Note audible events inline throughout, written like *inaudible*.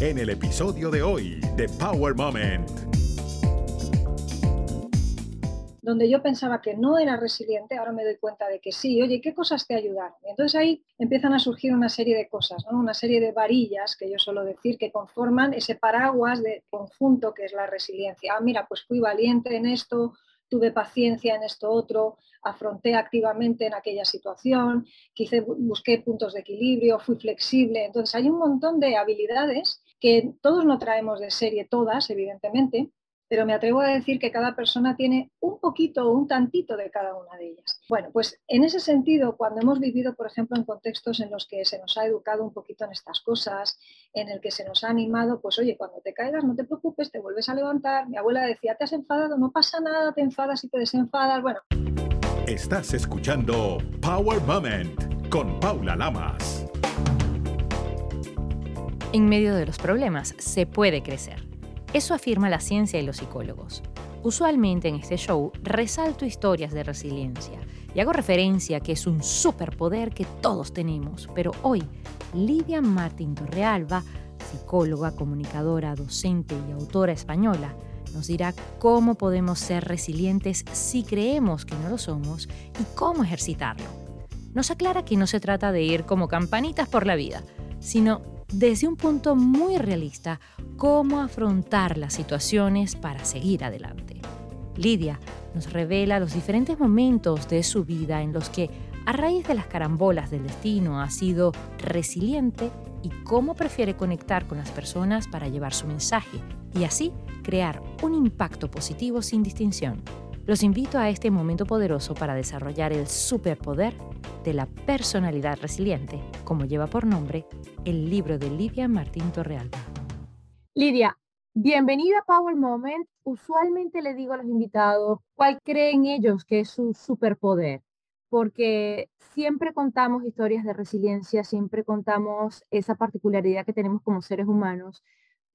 en el episodio de hoy de Power Moment. Donde yo pensaba que no era resiliente, ahora me doy cuenta de que sí. Oye, ¿qué cosas te ayudaron? Entonces ahí empiezan a surgir una serie de cosas, ¿no? una serie de varillas que yo suelo decir que conforman ese paraguas de conjunto que es la resiliencia. Ah, mira, pues fui valiente en esto, tuve paciencia en esto otro, afronté activamente en aquella situación, quise, busqué puntos de equilibrio, fui flexible. Entonces hay un montón de habilidades que todos no traemos de serie, todas, evidentemente, pero me atrevo a decir que cada persona tiene un poquito o un tantito de cada una de ellas. Bueno, pues en ese sentido, cuando hemos vivido, por ejemplo, en contextos en los que se nos ha educado un poquito en estas cosas, en el que se nos ha animado, pues oye, cuando te caigas no te preocupes, te vuelves a levantar. Mi abuela decía, te has enfadado, no pasa nada, te enfadas y te desenfadas. Bueno. Estás escuchando Power Moment con Paula Lamas. En medio de los problemas se puede crecer eso afirma la ciencia y los psicólogos. Usualmente en este show resalto historias de resiliencia y hago referencia a que es un superpoder que todos tenemos, pero hoy Lidia Martín Torrealba, psicóloga, comunicadora, docente y autora española, nos dirá cómo podemos ser resilientes si creemos que no lo somos y cómo ejercitarlo. Nos aclara que no se trata de ir como campanitas por la vida, sino desde un punto muy realista cómo afrontar las situaciones para seguir adelante. Lidia nos revela los diferentes momentos de su vida en los que, a raíz de las carambolas del destino, ha sido resiliente y cómo prefiere conectar con las personas para llevar su mensaje y así crear un impacto positivo sin distinción. Los invito a este momento poderoso para desarrollar el superpoder de la personalidad resiliente, como lleva por nombre el libro de Lidia Martín Torrealba. Lidia, bienvenida a Power Moment. Usualmente le digo a los invitados cuál creen ellos que es su superpoder, porque siempre contamos historias de resiliencia, siempre contamos esa particularidad que tenemos como seres humanos,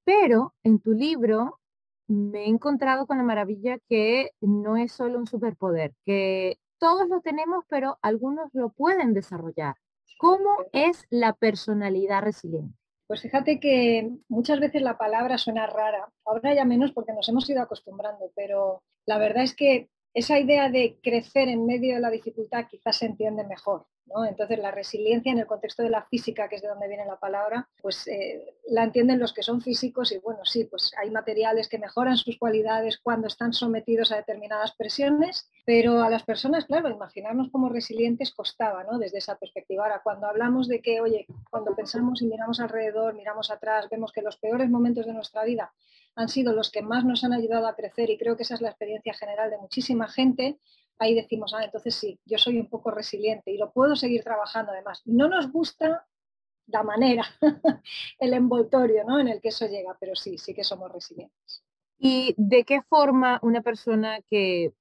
pero en tu libro me he encontrado con la maravilla que no es solo un superpoder, que todos lo tenemos, pero algunos lo pueden desarrollar. ¿Cómo es la personalidad resiliente? Pues fíjate que muchas veces la palabra suena rara, ahora ya menos porque nos hemos ido acostumbrando, pero la verdad es que esa idea de crecer en medio de la dificultad quizás se entiende mejor. Entonces la resiliencia en el contexto de la física, que es de donde viene la palabra, pues eh, la entienden los que son físicos y bueno, sí, pues hay materiales que mejoran sus cualidades cuando están sometidos a determinadas presiones, pero a las personas, claro, imaginarnos como resilientes costaba, ¿no? Desde esa perspectiva. Ahora, cuando hablamos de que, oye, cuando pensamos y miramos alrededor, miramos atrás, vemos que los peores momentos de nuestra vida han sido los que más nos han ayudado a crecer y creo que esa es la experiencia general de muchísima gente, ahí decimos, ah, entonces sí, yo soy un poco resiliente y lo puedo seguir trabajando además. No nos gusta la manera, *laughs* el envoltorio ¿no? en el que eso llega, pero sí, sí que somos resilientes. ¿Y de qué forma una persona que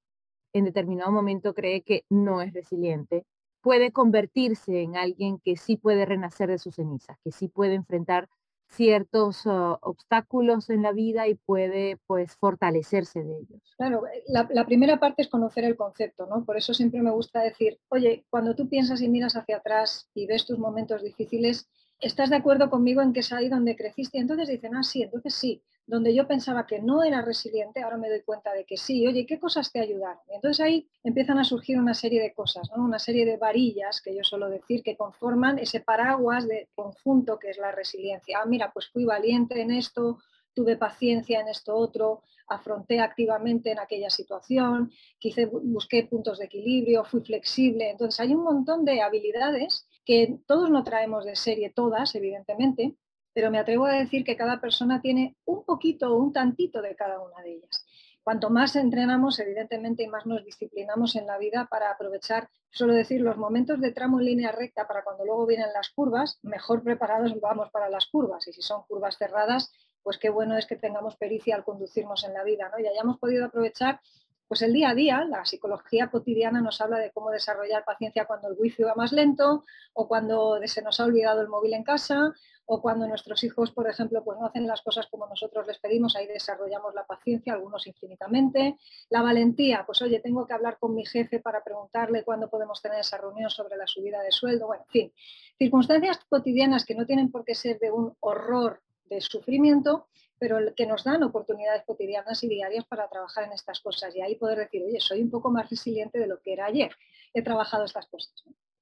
en determinado momento cree que no es resiliente puede convertirse en alguien que sí puede renacer de sus cenizas, que sí puede enfrentar ciertos obstáculos en la vida y puede pues fortalecerse de ellos. Claro, eh, la, la, primera parte es conocer el concepto, ¿no? Por eso siempre me gusta decir, oye, cuando tú piensas y miras hacia atrás y ves tus momentos difíciles, ¿estás de acuerdo conmigo en que es ahí donde creciste? Y entonces dicen, ah, sí, entonces sí, donde yo pensaba que no era resiliente, ahora me doy cuenta de que sí, oye, ¿qué cosas te ayudaron? Y entonces ahí empiezan a surgir una serie de cosas, una serie de varillas que yo suelo decir que conforman ese paraguas de conjunto que es la resiliencia. Ah, mira, pues fui valiente en esto, tuve paciencia en esto otro, afronté activamente en aquella situación, quise, busqué puntos de equilibrio, fui flexible. Entonces hay un montón de habilidades que todos no traemos de serie, todas, evidentemente, pero me atrevo a decir que cada persona tiene un poquito o un tantito de cada una de ellas. Cuanto más entrenamos, evidentemente, y más nos disciplinamos en la vida para aprovechar, suelo decir, los momentos de tramo en línea recta para cuando luego vienen las curvas, mejor preparados vamos para las curvas. Y si son curvas cerradas, pues qué bueno es que tengamos pericia al conducirnos en la vida, ¿no? Y hayamos podido aprovechar pues el día a día, la psicología cotidiana nos habla de cómo desarrollar paciencia cuando el wifi va más lento o cuando se nos ha olvidado el móvil en casa o cuando nuestros hijos, por ejemplo, pues no hacen las cosas como nosotros les pedimos, ahí desarrollamos la paciencia, algunos infinitamente. La valentía, pues oye, tengo que hablar con mi jefe para preguntarle cuándo podemos tener esa reunión sobre la subida de sueldo. Bueno, en fin, circunstancias cotidianas que no tienen por qué ser de un horror de sufrimiento, pero que nos dan oportunidades cotidianas y diarias para trabajar en estas cosas y ahí poder decir, oye, soy un poco más resiliente de lo que era ayer, he trabajado estas cosas.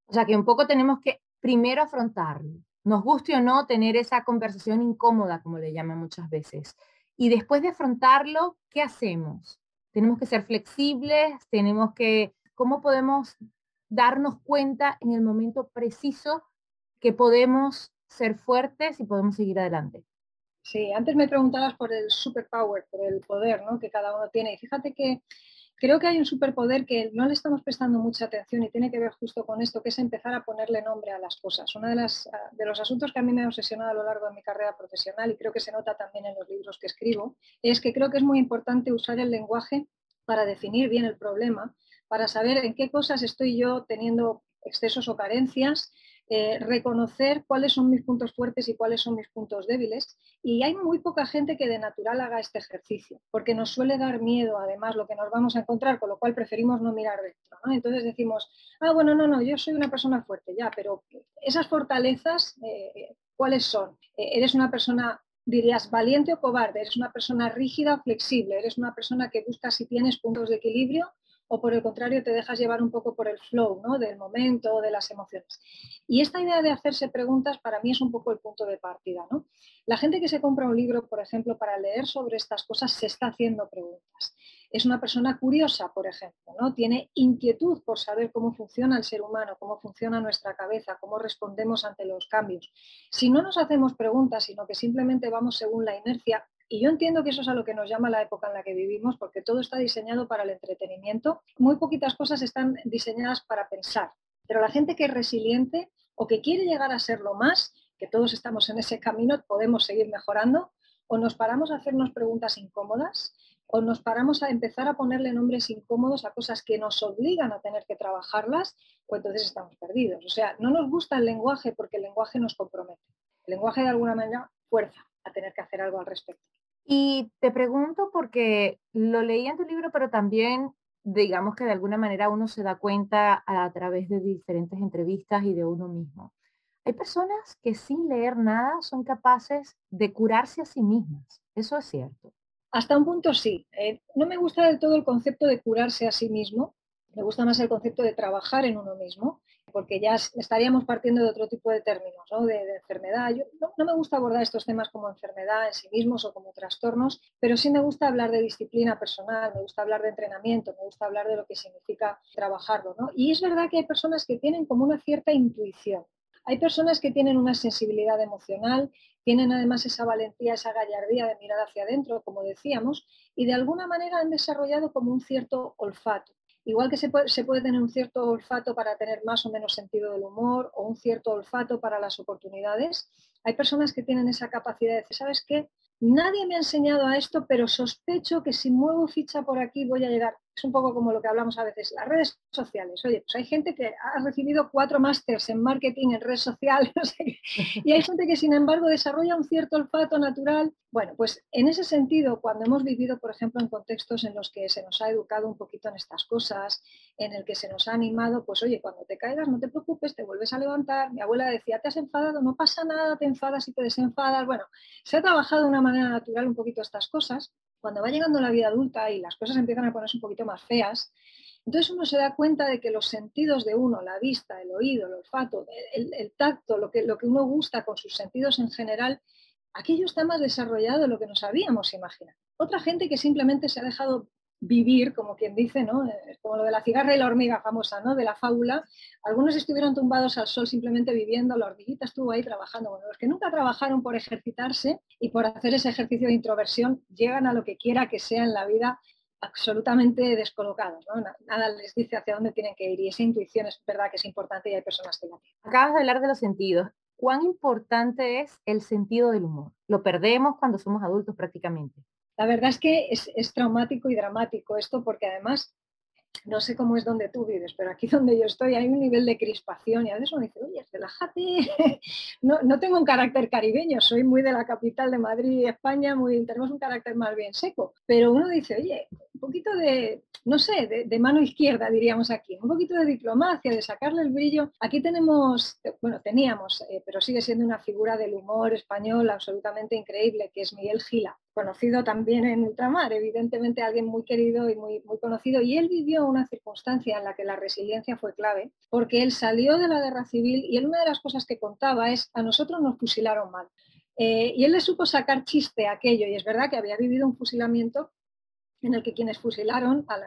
O sea que un poco tenemos que primero afrontarlo, nos guste o no tener esa conversación incómoda, como le llaman muchas veces. Y después de afrontarlo, ¿qué hacemos? Tenemos que ser flexibles, tenemos que, ¿cómo podemos darnos cuenta en el momento preciso que podemos ser fuertes y podemos seguir adelante? Sí, antes me preguntabas por el superpower, por el poder ¿no? que cada uno tiene. Y fíjate que creo que hay un superpoder que no le estamos prestando mucha atención y tiene que ver justo con esto, que es empezar a ponerle nombre a las cosas. Uno de, ah, de los asuntos que a mí me ha obsesionado a lo largo de mi carrera profesional y creo que se nota también en los libros que escribo, es que creo que es muy importante usar el lenguaje para definir bien el problema, para saber en qué cosas estoy yo teniendo excesos o carencias eh, reconocer cuáles son mis puntos fuertes y cuáles son mis puntos débiles. Y hay muy poca gente que de natural haga este ejercicio, porque nos suele dar miedo además lo que nos vamos a encontrar, con lo cual preferimos no mirar dentro. Entonces decimos, ah, bueno, no, no, yo soy una persona fuerte, ya, pero esas fortalezas, eh, ¿cuáles son? Eh, ¿Eres una persona dirías valiente o cobarde, eres una persona rígida o flexible, eres una persona que busca si tienes puntos de equilibrio o por el contrario te dejas llevar un poco por el flow ¿no? del momento, de las emociones. Y esta idea de hacerse preguntas para mí es un poco el punto de partida. ¿no? La gente que se compra un libro, por ejemplo, para leer sobre estas cosas, se está haciendo preguntas. Es una persona curiosa, por ejemplo, ¿no? tiene inquietud por saber cómo funciona el ser humano, cómo funciona nuestra cabeza, cómo respondemos ante los cambios. Si no nos hacemos preguntas, sino que simplemente vamos según la inercia, y yo entiendo que eso es a lo que nos llama la época en la que vivimos, porque todo está diseñado para el entretenimiento. Muy poquitas cosas están diseñadas para pensar. Pero la gente que es resiliente o que quiere llegar a serlo más, que todos estamos en ese camino, podemos seguir mejorando, o nos paramos a hacernos preguntas incómodas, o nos paramos a empezar a ponerle nombres incómodos a cosas que nos obligan a tener que trabajarlas, o entonces estamos perdidos. O sea, no nos gusta el lenguaje porque el lenguaje nos compromete. El lenguaje de alguna manera fuerza a tener que hacer algo al respecto. Y te pregunto porque lo leí en tu libro, pero también digamos que de alguna manera uno se da cuenta a, través de diferentes entrevistas y de uno mismo. Hay personas que sin leer nada son capaces de curarse a sí mismas. Eso es cierto. Hasta un punto sí. Eh, no me gusta del todo el concepto de curarse a sí mismo. Me gusta más el concepto de trabajar en uno mismo porque ya estaríamos partiendo de otro tipo de términos, ¿no? de, enfermedad. Yo no, me gusta abordar estos temas como enfermedad en sí mismos o como trastornos, pero sí me gusta hablar de disciplina personal, me gusta hablar de entrenamiento, me gusta hablar de lo que significa trabajarlo. ¿no? Y es verdad que hay personas que tienen como una cierta intuición. Hay personas que tienen una sensibilidad emocional, tienen además esa valentía, esa gallardía de mirar hacia adentro, como decíamos, y de alguna manera han desarrollado como un cierto olfato. Igual que se puede, tener un cierto olfato para tener más o menos sentido del humor o un cierto olfato para las oportunidades, hay personas que tienen esa capacidad de decir, ¿sabes qué? Nadie me ha enseñado a esto, pero sospecho que si muevo ficha por aquí voy a llegar es un poco como lo que hablamos a veces, las redes sociales. Oye, pues hay gente que ha recibido cuatro másters en marketing, en redes sociales, *laughs* y hay gente que sin embargo desarrolla un cierto olfato natural. Bueno, pues en ese sentido, cuando hemos vivido, por ejemplo, en contextos en los que se nos ha educado un poquito en estas cosas, en el que se nos ha animado, pues oye, cuando te caigas no te preocupes, te vuelves a levantar. Mi abuela decía, te has enfadado, no pasa nada, te enfadas y te desenfadas. Bueno, se ha trabajado de una manera natural un poquito estas cosas cuando va llegando la vida adulta y las cosas empiezan a ponerse un poquito más feas, entonces uno se da cuenta de que los sentidos de uno, la vista, el oído, el olfato, el, tacto, lo que, lo que uno gusta con sus sentidos en general, aquello está más desarrollado de lo que nos habíamos imaginado. Otra gente que simplemente se ha dejado vivir, como quien dice, ¿no? Eh, como lo de la cigarra y la hormiga famosa, ¿no? De la fábula. Algunos estuvieron tumbados al sol simplemente viviendo, la hormiguita estuvo ahí trabajando. Bueno, los que nunca trabajaron por ejercitarse y por hacer ese ejercicio de introversión, llegan a lo que quiera que sea en la vida absolutamente descolocados. Nada les dice hacia dónde tienen que ir y esa intuición es verdad que es importante y hay personas que la tienen. Acabas de hablar de los sentidos. ¿Cuán importante es el sentido del humor? Lo perdemos cuando somos adultos prácticamente. La verdad es que es, traumático y dramático esto porque además no sé cómo es donde tú vives, pero aquí *laughs* donde yo estoy hay un nivel de crispación y a veces uno dice, oye, relájate. *laughs* No, no tengo un carácter caribeño, soy muy de la capital de Madrid, España, muy, tenemos un carácter más bien seco, pero uno dice, oye, poquito de, no sé, de, mano izquierda, diríamos aquí, un poquito de diplomacia, de sacarle el brillo. Aquí tenemos, bueno, teníamos, eh, pero sigue siendo una figura del humor español absolutamente increíble, que es Miguel Gila, conocido también en ultramar, evidentemente alguien muy querido y muy, muy conocido. Y él vivió una circunstancia en la que la resiliencia fue clave, porque él salió de la guerra civil y él una de las cosas que contaba es, a nosotros nos fusilaron mal. Eh, y él le supo sacar chiste a aquello, y es verdad que había vivido un fusilamiento en el que quienes fusilaron a,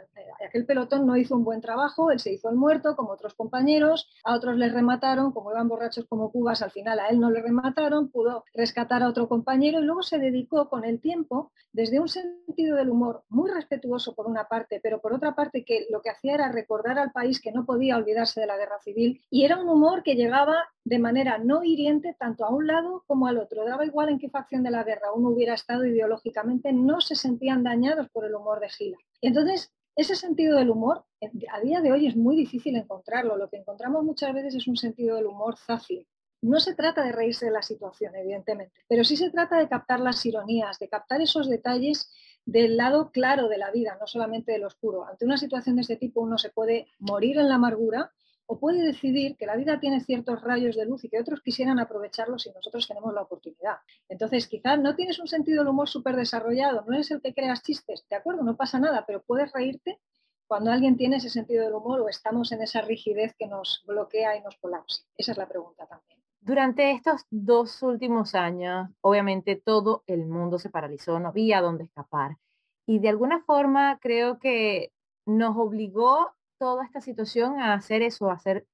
aquel pelotón no hizo un buen trabajo, él se hizo el muerto como otros compañeros, a otros les remataron, como iban borrachos como cubas, al final a él no le remataron, pudo rescatar a otro compañero y luego se dedicó con el tiempo, desde un sentido del humor muy respetuoso por una parte, pero por otra parte que lo que hacía era recordar al país que no podía olvidarse de la guerra civil y era un humor que llegaba de manera no hiriente tanto a un lado como al otro. Daba igual en qué facción de la guerra uno hubiera estado ideológicamente, no se sentían dañados por el humor de Gila. Y entonces, ese sentido del humor, eh, a día de hoy es muy difícil encontrarlo. Lo que encontramos muchas veces es un sentido del humor zafio. No se trata de reírse de la situación, evidentemente, pero sí se trata de captar las ironías, de captar esos detalles del lado claro de la vida, no solamente del oscuro. Ante una situación de este tipo uno se puede morir en la amargura o puede decidir que la vida tiene ciertos rayos de luz y que otros quisieran aprovecharlos si nosotros tenemos la oportunidad. Entonces, quizás no tienes un sentido del humor súper desarrollado, no eres el que creas chistes, de acuerdo, no pasa nada, pero puedes reírte cuando alguien tiene ese sentido del humor o estamos en esa rigidez que nos bloquea y nos colapsa. Esa es la pregunta también. Durante estos dos últimos años, obviamente todo el mundo se paralizó, no había dónde escapar. Y de alguna forma creo que nos obligó toda esta situación a hacer eso, a hacer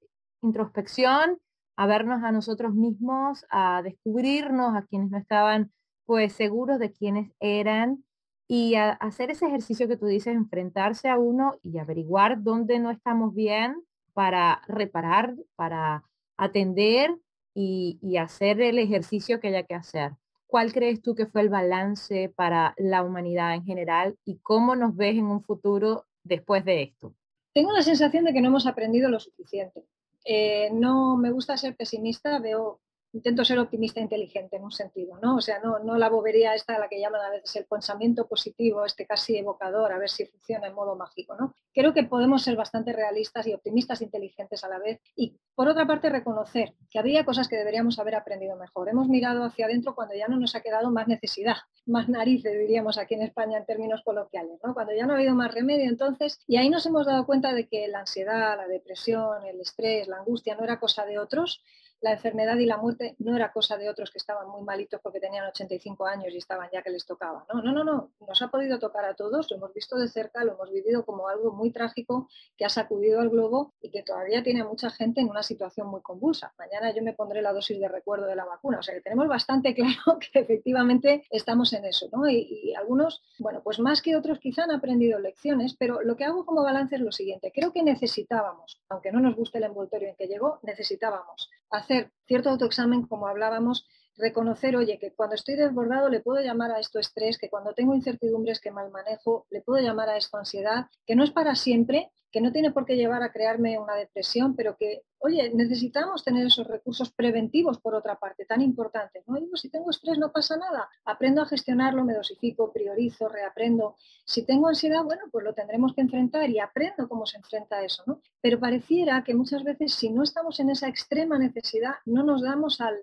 introspección, a vernos a nosotros mismos, a descubrirnos a quienes no estaban pues seguros de quiénes eran y a hacer ese ejercicio que tú dices, enfrentarse a uno y averiguar dónde no estamos bien para reparar, para atender y, y hacer el ejercicio que haya que hacer. ¿Cuál crees tú que fue el balance para la humanidad en general y cómo nos ves en un futuro después de esto? Tengo la sensación de que no hemos aprendido lo suficiente. Eh, no me gusta ser pesimista, veo intento ser optimista e inteligente en un sentido, ¿no? O sea, no, la bobería esta a la que llaman a veces el pensamiento positivo, este casi evocador, a ver si funciona en modo mágico, ¿no? Creo que podemos ser bastante realistas y optimistas e inteligentes a la vez y, por otra parte, reconocer que había cosas que deberíamos haber aprendido mejor. Hemos mirado hacia adentro cuando ya no nos ha quedado más necesidad, más narices, diríamos aquí en España en términos coloquiales, ¿no? Cuando ya no ha habido más remedio, entonces, y ahí nos hemos dado cuenta de que la ansiedad, la depresión, el estrés, la angustia no era cosa de otros, la enfermedad y la muerte no era cosa de otros que estaban muy malitos porque tenían 85 años y estaban ya que les tocaba. No, no, no, no. Nos ha podido tocar a todos, lo hemos visto de cerca, lo hemos vivido como algo muy trágico que ha sacudido al globo y que todavía tiene a mucha gente en una situación muy convulsa. Mañana yo me pondré la dosis de recuerdo de la vacuna. O sea que tenemos bastante *laughs* claro que efectivamente estamos en eso. ¿no? Y, y algunos, bueno, pues más que otros quizá han aprendido lecciones, pero lo que hago como balance es lo siguiente. Creo que necesitábamos, aunque no nos guste el envoltorio en que llegó, necesitábamos hacer cierto autoexamen, como hablábamos, reconocer, oye, que cuando estoy desbordado le puedo llamar a esto estrés, que cuando tengo incertidumbres que mal manejo, le puedo llamar a esto ansiedad, que no es para siempre, que no tiene por qué llevar a crearme una depresión, pero que, oye, necesitamos tener esos recursos preventivos por otra parte, tan importantes. ¿no? Digo, si tengo estrés no pasa nada, aprendo a gestionarlo, me dosifico, priorizo, reaprendo. Si tengo ansiedad, bueno, pues lo tendremos que enfrentar y aprendo cómo se enfrenta eso. ¿no? Pero pareciera que muchas veces si no estamos en esa extrema necesidad, no nos damos al,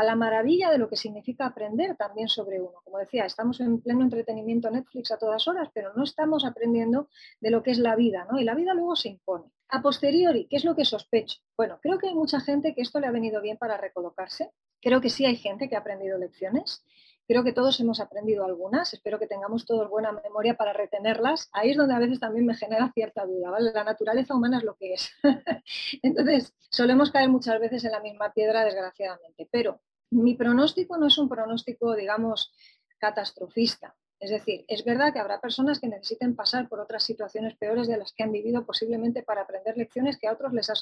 a la maravilla de lo que significa aprender también sobre uno. Como decía, estamos en pleno entretenimiento Netflix a todas horas, pero no estamos aprendiendo de lo que es la vida, ¿no? Y la vida luego se impone. A posteriori, ¿qué es lo que sospecho? Bueno, creo que hay mucha gente que esto le ha venido bien para recolocarse. Creo que sí hay gente que ha aprendido lecciones. Creo que todos hemos aprendido algunas, espero que tengamos todos buena memoria para retenerlas. Ahí es donde a veces también me genera cierta duda, ¿vale? La naturaleza humana es lo que es. *laughs* Entonces, solemos caer muchas veces en la misma piedra, desgraciadamente, pero mi pronóstico no es un pronóstico, digamos, catastrofista. Es decir, es verdad que habrá personas que necesiten pasar por otras situaciones peores de las que han vivido posiblemente para aprender lecciones que a otros les ha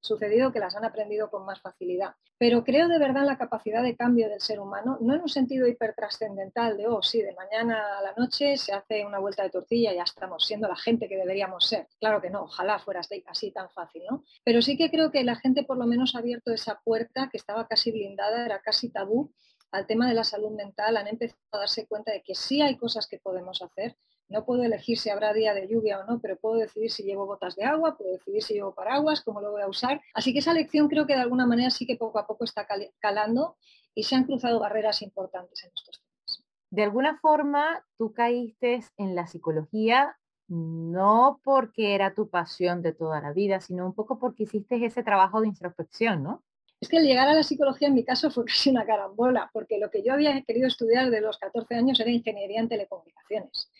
sucedido que las han aprendido con más facilidad. Pero creo de verdad la capacidad de cambio del ser humano, no en un sentido hipertrascendental de, oh, sí, de mañana a la noche se hace una vuelta de tortilla y ya estamos siendo la gente que deberíamos ser. Claro que no, ojalá fuera así tan fácil, ¿no? Pero sí que creo que la gente por lo menos ha abierto esa puerta que estaba casi blindada, era casi tabú al tema de la salud mental, han empezado a darse cuenta de que sí hay cosas que podemos hacer, No puedo elegir si habrá día de lluvia o no, pero puedo decidir si llevo botas de agua, puedo decidir si llevo paraguas, cómo lo voy a usar. Así que esa lección creo que de alguna manera sí que poco a poco está calando y se han cruzado barreras importantes en estos temas. De alguna forma, tú caíste en la psicología no porque era tu pasión de toda la vida, sino un poco porque hiciste ese trabajo de introspección, ¿no? Es que el llegar a la psicología en mi caso fue *laughs* casi una carambola, porque lo que yo había querido estudiar de los 14 años era ingeniería en telecomunicaciones.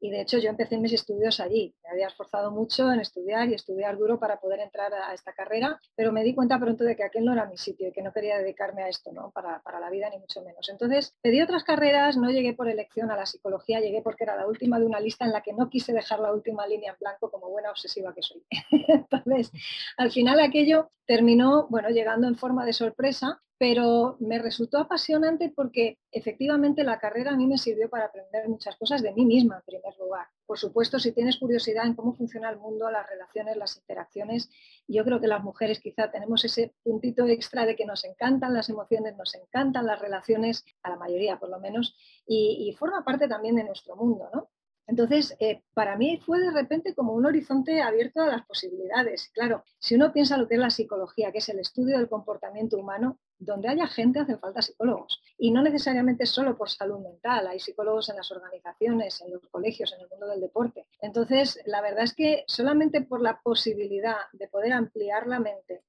Y de hecho yo empecé mis estudios allí. Me había esforzado mucho en estudiar y estudiar duro para poder entrar a esta carrera, pero me di cuenta pronto de que aquel no era mi sitio y que no quería dedicarme a esto, ¿no? Para, para la vida ni mucho menos. Entonces pedí otras carreras, no llegué por elección a la psicología, llegué porque era la última de una lista en la que no quise dejar la última línea en blanco como buena obsesiva que soy. *laughs* Entonces, al final aquello terminó, bueno, llegando en forma de sorpresa pero me resultó apasionante porque efectivamente la carrera a mí me sirvió para aprender muchas cosas de mí misma en primer lugar. Por supuesto, si tienes curiosidad en cómo funciona el mundo, las relaciones, las interacciones, yo creo que las mujeres quizá tenemos ese puntito extra de que nos encantan las emociones, nos encantan las relaciones, a la mayoría por lo menos, y, forma parte también de nuestro mundo, ¿no? Entonces, eh, para mí fue de repente como un horizonte abierto a las posibilidades. Claro, si uno piensa lo que es la psicología, que es el estudio del comportamiento humano, donde haya gente hacen falta psicólogos. Y no necesariamente solo por salud mental, hay psicólogos en las organizaciones, en los colegios, en el mundo del deporte. Entonces, la verdad es que solamente por la posibilidad de poder ampliar la mente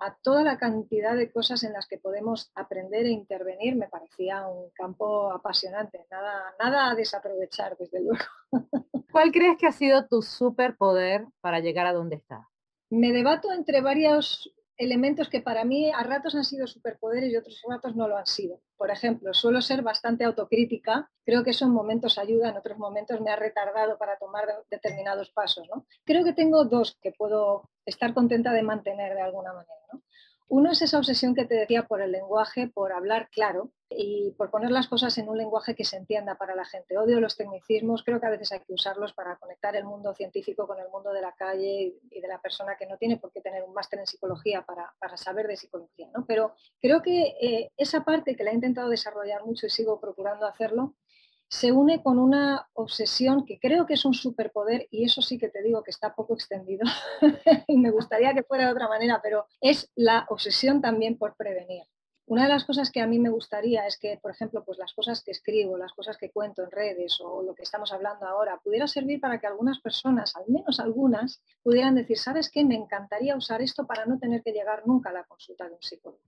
a toda la cantidad de cosas en las que podemos aprender e intervenir me parecía un campo apasionante, nada, nada a desaprovechar, desde luego. *laughs* ¿Cuál crees que ha sido tu superpoder para llegar a donde estás? Me debato entre varios elementos que para mí a ratos han sido superpoderes y otros ratos no lo han sido. Por ejemplo, suelo ser bastante autocrítica, creo que eso en momentos ayuda, en otros momentos me ha retardado para tomar determinados pasos. Creo que tengo dos que puedo estar contenta de mantener de alguna manera. Uno es esa obsesión que te decía por el lenguaje, por hablar claro y por poner las cosas en un lenguaje que se entienda para la gente. Odio los tecnicismos, creo que a veces hay que usarlos para conectar el mundo científico con el mundo de la calle y de la persona que no tiene por qué tener un máster en psicología para, saber de psicología. ¿no? Pero creo que eh, esa parte que la he intentado desarrollar mucho y sigo procurando hacerlo, se une con una obsesión que creo que es un superpoder y eso sí que te digo que está poco extendido *laughs* y me gustaría que fuera de otra manera, pero es la obsesión también por prevenir. Una de las cosas que a mí me gustaría es que, por ejemplo, pues las cosas que escribo, las cosas que cuento en redes o lo que estamos hablando ahora, pudiera servir para que algunas personas, al menos algunas, pudieran decir, ¿sabes qué? Me encantaría usar esto para no tener que llegar nunca a la consulta de un psicólogo.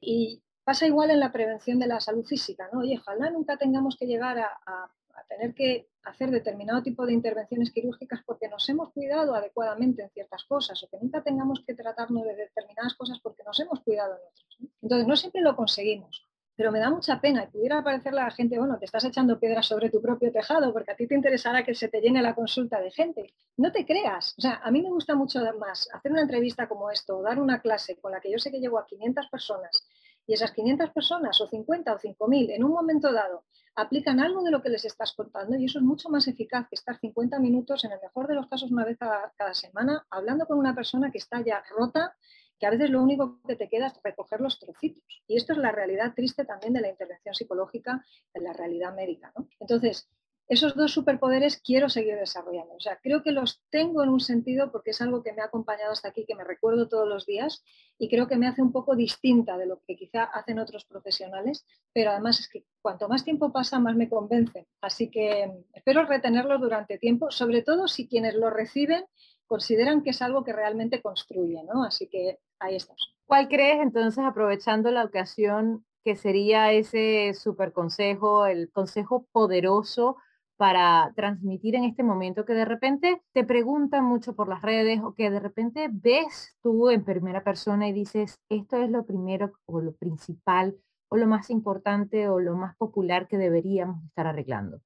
Y Pasa igual en la prevención de la salud física, ¿no? Oye, ojalá nunca tengamos que llegar a, tener que hacer determinado tipo de intervenciones quirúrgicas porque nos hemos cuidado adecuadamente en ciertas cosas o que nunca tengamos que tratarnos de determinadas cosas porque nos hemos cuidado en otras. Entonces, no siempre lo conseguimos, pero me da mucha pena y pudiera parecerle a la gente, bueno, te estás echando piedras sobre tu propio tejado porque a ti te interesará que se te llene la consulta de gente. No te creas, o sea, a mí me gusta mucho más hacer una entrevista como esto, dar una clase con la que yo sé que llevo a 500 personas y esas 500 personas o 50 o 5.000 en un momento dado aplican algo de lo que les estás contando y eso es mucho más eficaz que estar 50 minutos, en el mejor de los casos una vez cada, cada semana, hablando con una persona que está ya rota, que a veces lo único que te queda es recoger los trocitos. Y esto es la realidad triste también de la intervención psicológica, de la realidad médica. Entonces, esos dos superpoderes quiero seguir desarrollando. O sea, creo que los tengo en un sentido porque es algo que me ha acompañado hasta aquí, que me recuerdo todos los días y creo que me hace un poco distinta de lo que quizá hacen otros profesionales, pero además es que cuanto más tiempo pasa, más me convence. Así que espero retenerlos durante tiempo, sobre todo si quienes lo reciben consideran que es algo que realmente construye, ¿no? Así que ahí estamos. ¿Cuál crees entonces, aprovechando la ocasión, que sería ese super consejo, el consejo poderoso para transmitir en este momento que de repente te preguntan mucho por las redes o que de repente ves tú en primera persona y dices, esto es lo primero o lo principal o lo más importante o lo más popular que deberíamos estar arreglando?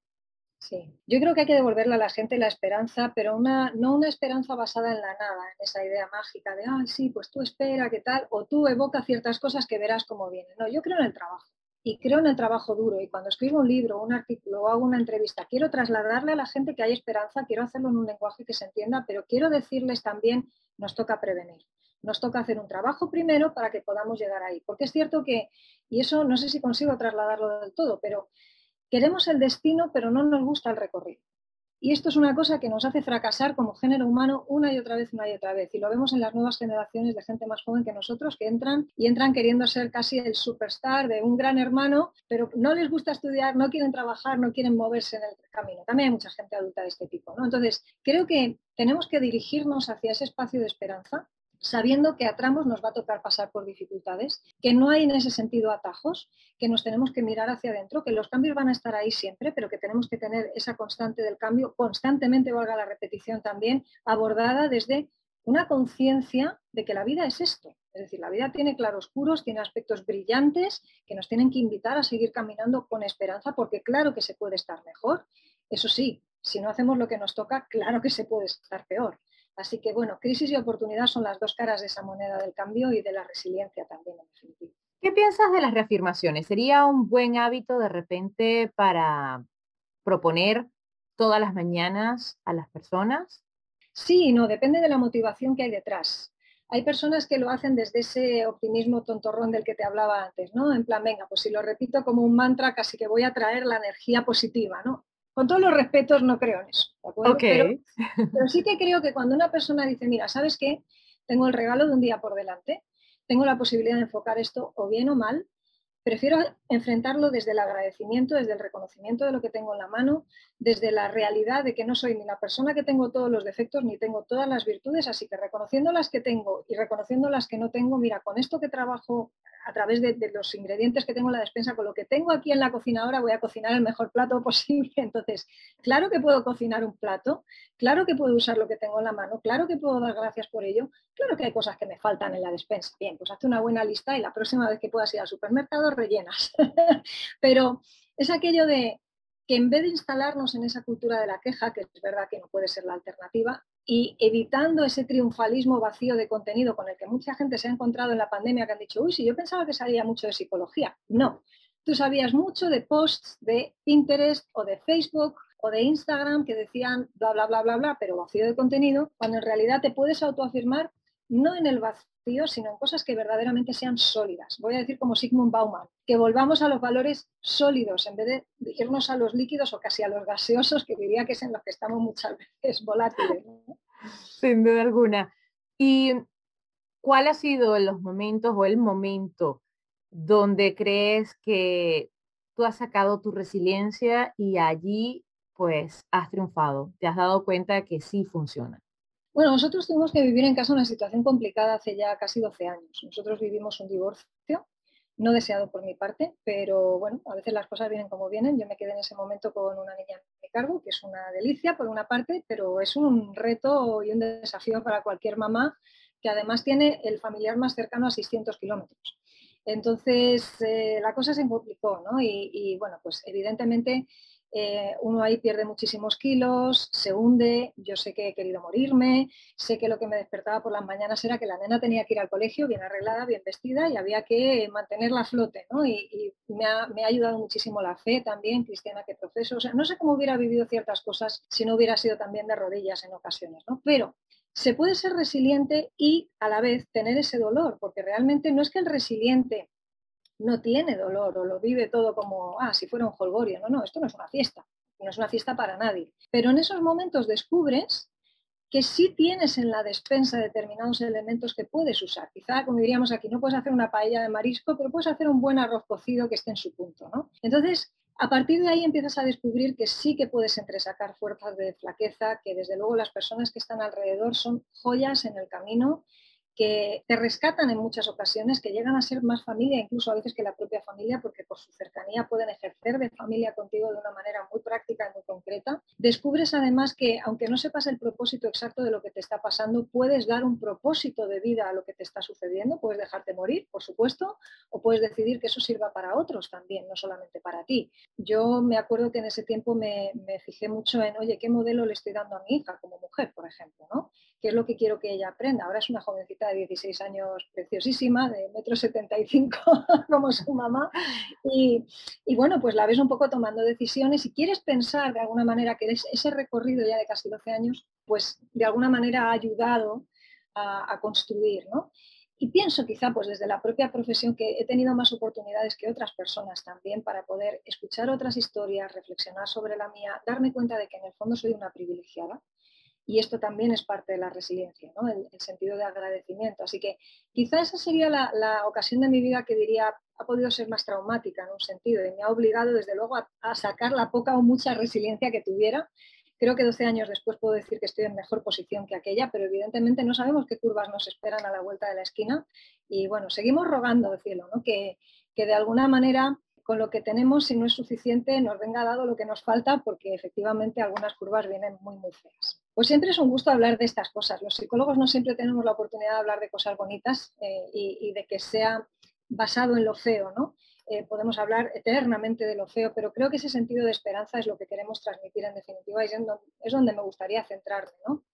Sí, yo creo que hay que devolverle a la gente la esperanza, pero una, no una esperanza basada en la nada, en esa idea mágica de, ay, sí, pues tú espera, ¿qué tal? O tú evoca ciertas cosas que verás cómo vienen. No, yo creo en el trabajo y creo en el trabajo duro y cuando escribo un libro, un artículo o hago una entrevista, quiero trasladarle a la gente que hay esperanza, quiero hacerlo en un lenguaje que se entienda, pero quiero decirles también, nos toca prevenir. Nos toca hacer un trabajo primero para que podamos llegar ahí. Porque es cierto que, y eso no sé si consigo trasladarlo del todo, pero queremos el destino, pero no nos gusta el recorrido. Y esto es una cosa que nos hace fracasar como género humano una y otra vez, una y otra vez. Y lo vemos en las nuevas generaciones de gente más joven que nosotros que entran y entran queriendo ser casi el superstar de un gran hermano, pero no les gusta estudiar, no quieren trabajar, no quieren moverse en el camino. También hay mucha gente adulta de este tipo. ¿no? Entonces, creo que tenemos que dirigirnos hacia ese espacio de esperanza sabiendo que a tramos nos va a tocar pasar por dificultades, que no hay en ese sentido atajos, que nos tenemos que mirar hacia adentro, que los cambios van a estar ahí siempre, pero que tenemos que tener esa constante del cambio, constantemente, valga la repetición también, abordada desde una conciencia de que la vida es esto. Es decir, la vida tiene claroscuros, tiene aspectos brillantes que nos tienen que invitar a seguir caminando con esperanza, porque claro que se puede estar mejor. Eso sí, si no hacemos lo que nos toca, claro que se puede estar peor. Así que, bueno, crisis y oportunidad son las dos caras de esa moneda del cambio y de la resiliencia también, en definitiva. ¿Qué piensas de las reafirmaciones? ¿Sería un buen hábito de repente para proponer todas las mañanas a las personas? Sí, no, depende de la motivación que hay detrás. Hay personas que lo hacen desde ese optimismo tontorrón del que te hablaba antes, ¿no? En plan, venga, pues si lo repito como un mantra, casi que voy a traer la energía positiva, ¿no? Con todos los respetos, no creo en eso. Pero, *laughs* pero, sí que creo que cuando una persona dice, mira, ¿sabes qué? Tengo el regalo de un día por delante, tengo la posibilidad de enfocar esto o bien o mal, prefiero enfrentarlo desde el agradecimiento, desde el reconocimiento de lo que tengo en la mano, desde la realidad de que no soy ni la persona que tengo todos los defectos ni tengo todas las virtudes, así que reconociendo las que tengo y reconociendo las que no tengo, mira, con esto que trabajo a través de, los ingredientes que tengo en la despensa, con lo que tengo aquí en la cocina ahora, voy a cocinar el mejor plato *laughs* posible. Entonces, claro que puedo cocinar un plato, claro que puedo usar lo que tengo en la mano, claro que puedo dar gracias por ello, claro que hay cosas que me faltan en la despensa. Bien, pues hazte una buena lista y la próxima vez que puedas ir al supermercado rellenas. *laughs* Pero es aquello de que en vez de instalarnos en esa cultura de la queja, que es verdad que no puede ser la alternativa, y evitando ese triunfalismo vacío de contenido con el que mucha gente se ha encontrado en la pandemia, que han dicho, uy, si yo pensaba que sabía mucho de psicología. No, tú sabías mucho de posts de Pinterest o de Facebook o de Instagram que decían bla, bla, bla, bla, bla, pero vacío de contenido, cuando en realidad te puedes autoafirmar no en el vacío, sino en cosas que verdaderamente sean sólidas. Voy a decir como Sigmund Bauman, que volvamos a los valores sólidos en vez de irnos a los líquidos o casi a los gaseosos, que diría que es en los que estamos muchas *laughs* veces volátiles. Sin duda alguna. ¿Y cuál ha sido los momentos o el momento donde crees que tú has sacado tu resiliencia y allí pues has triunfado? ¿Te has dado cuenta que sí funciona? Bueno, nosotros tuvimos que vivir en casa una situación complicada hace ya casi 12 años. Nosotros vivimos un divorcio, no deseado por mi parte, pero bueno, a veces las cosas vienen como vienen. Yo me quedé en ese momento con una niña en mi cargo, que es una delicia por una parte, pero es un reto y un desafío para cualquier mamá que además tiene el familiar más cercano a 600 kilómetros. Entonces, eh, la cosa se complicó, ¿no? y bueno, pues evidentemente eh, uno ahí pierde muchísimos kilos, se hunde, yo sé que he querido morirme, sé que lo que me despertaba por las mañanas era que la nena tenía que ir al colegio bien arreglada, bien vestida y había que mantenerla a flote, ¿no? Y, me, ha, ayudado muchísimo la fe también, cristiana que profeso, o sea, no sé cómo hubiera vivido ciertas cosas si no hubiera sido también de rodillas en ocasiones, ¿no? Pero se puede ser resiliente y a la vez tener ese dolor, porque realmente no es que el resiliente no tiene dolor o lo vive todo como, ah, si fuera un holgorio. No, no, esto no es una fiesta, no es una fiesta para nadie. Pero en esos momentos descubres que sí tienes en la despensa determinados elementos que puedes usar. Quizá, como diríamos aquí, no puedes hacer una paella de marisco, pero puedes hacer un buen arroz cocido que esté en su punto. ¿no? Entonces, a partir de ahí empiezas a descubrir que sí que puedes entresacar fuerzas de flaqueza, que desde luego las personas que están alrededor son joyas en el camino que te rescatan en muchas ocasiones, que llegan a ser más familia, incluso a veces que la propia familia, porque por su cercanía pueden ejercer de familia contigo de una manera muy práctica y muy concreta. Descubres además que, aunque no sepas el propósito exacto de lo que te está pasando, puedes dar un propósito de vida a lo que te está sucediendo, puedes dejarte morir, por supuesto, o puedes decidir que eso sirva para otros también, no solamente para ti. Yo me acuerdo que en ese tiempo me, fijé mucho en, oye, ¿qué modelo le estoy dando a mi hija como mujer, por ejemplo? ¿no? ¿Qué es lo que quiero que ella aprenda? Ahora es una jovencita de 16 años preciosísima, de metro 75 *laughs* como su mamá. Y, bueno, pues la ves un poco tomando decisiones y quieres pensar de alguna manera que ese recorrido ya de casi 12 años, pues de alguna manera ha ayudado a, construir, ¿no? y pienso quizá pues desde la propia profesión que he tenido más oportunidades que otras personas también para poder escuchar otras historias, reflexionar sobre la mía, darme cuenta de que en el fondo soy una privilegiada y esto también es parte de la resiliencia, ¿no? el, sentido de agradecimiento. Así que quizá esa sería la, ocasión de mi vida que diría ha podido ser más traumática en un sentido y me ha obligado desde luego a sacar la poca o mucha resiliencia que tuviera Creo que 12 años después puedo decir que estoy en mejor posición que aquella, pero evidentemente no sabemos qué curvas nos esperan a la vuelta de la esquina. Y bueno, seguimos rogando al cielo, que, que de alguna manera con lo que tenemos, si no es suficiente, nos venga dado lo que nos falta, porque efectivamente algunas curvas vienen muy, muy feas. Pues siempre es un gusto hablar de estas cosas. Los psicólogos no siempre tenemos la oportunidad de hablar de cosas bonitas eh, y, de que sea basado en lo feo, ¿no? Eh, podemos hablar eternamente de lo feo, pero creo que ese sentido de esperanza es lo que queremos transmitir en definitiva y es donde me gustaría centrarme. ¿no?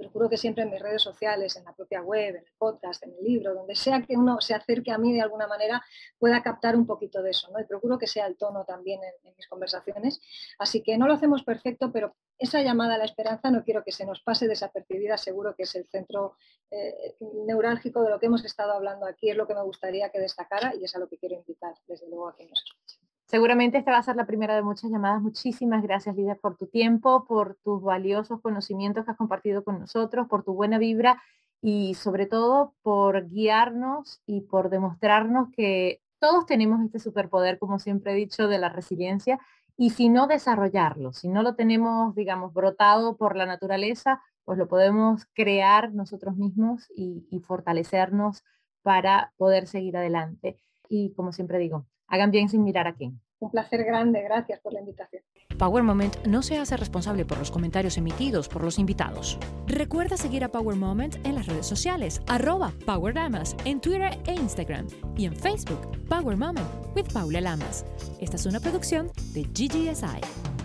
Procuro que siempre en mis redes sociales, en la propia web, en el podcast, en el libro, donde sea que uno se acerque a mí de alguna manera, pueda captar un poquito de eso, ¿no? Y procuro que sea el tono también en, mis conversaciones. Así que no lo hacemos perfecto, pero esa llamada a la esperanza no quiero que se nos pase desapercibida, seguro que es el centro eh, neurálgico de lo que hemos estado hablando aquí, es lo que me gustaría que destacara y es a lo que quiero invitar, desde luego, a que nos escuchen. Seguramente esta va a ser la primera de muchas llamadas. Muchísimas gracias, Lidia, por tu tiempo, por tus valiosos conocimientos que has compartido con nosotros, por tu buena vibra y sobre todo por guiarnos y por demostrarnos que todos tenemos este superpoder, como siempre he dicho, de la resiliencia y si no desarrollarlo, si no lo tenemos, digamos, brotado por la naturaleza, pues lo podemos crear nosotros mismos y, y fortalecernos para poder seguir adelante. Y como siempre digo, hagan bien sin mirar a quién. Un placer grande, gracias por la invitación. Power Moment no se hace responsable por los comentarios emitidos por los invitados. Recuerda seguir a Power Moment en las redes sociales, arroba Power Lamas, en Twitter e Instagram, y en Facebook, Power Moment with Paula Lamas. Esta es una producción de GGSI.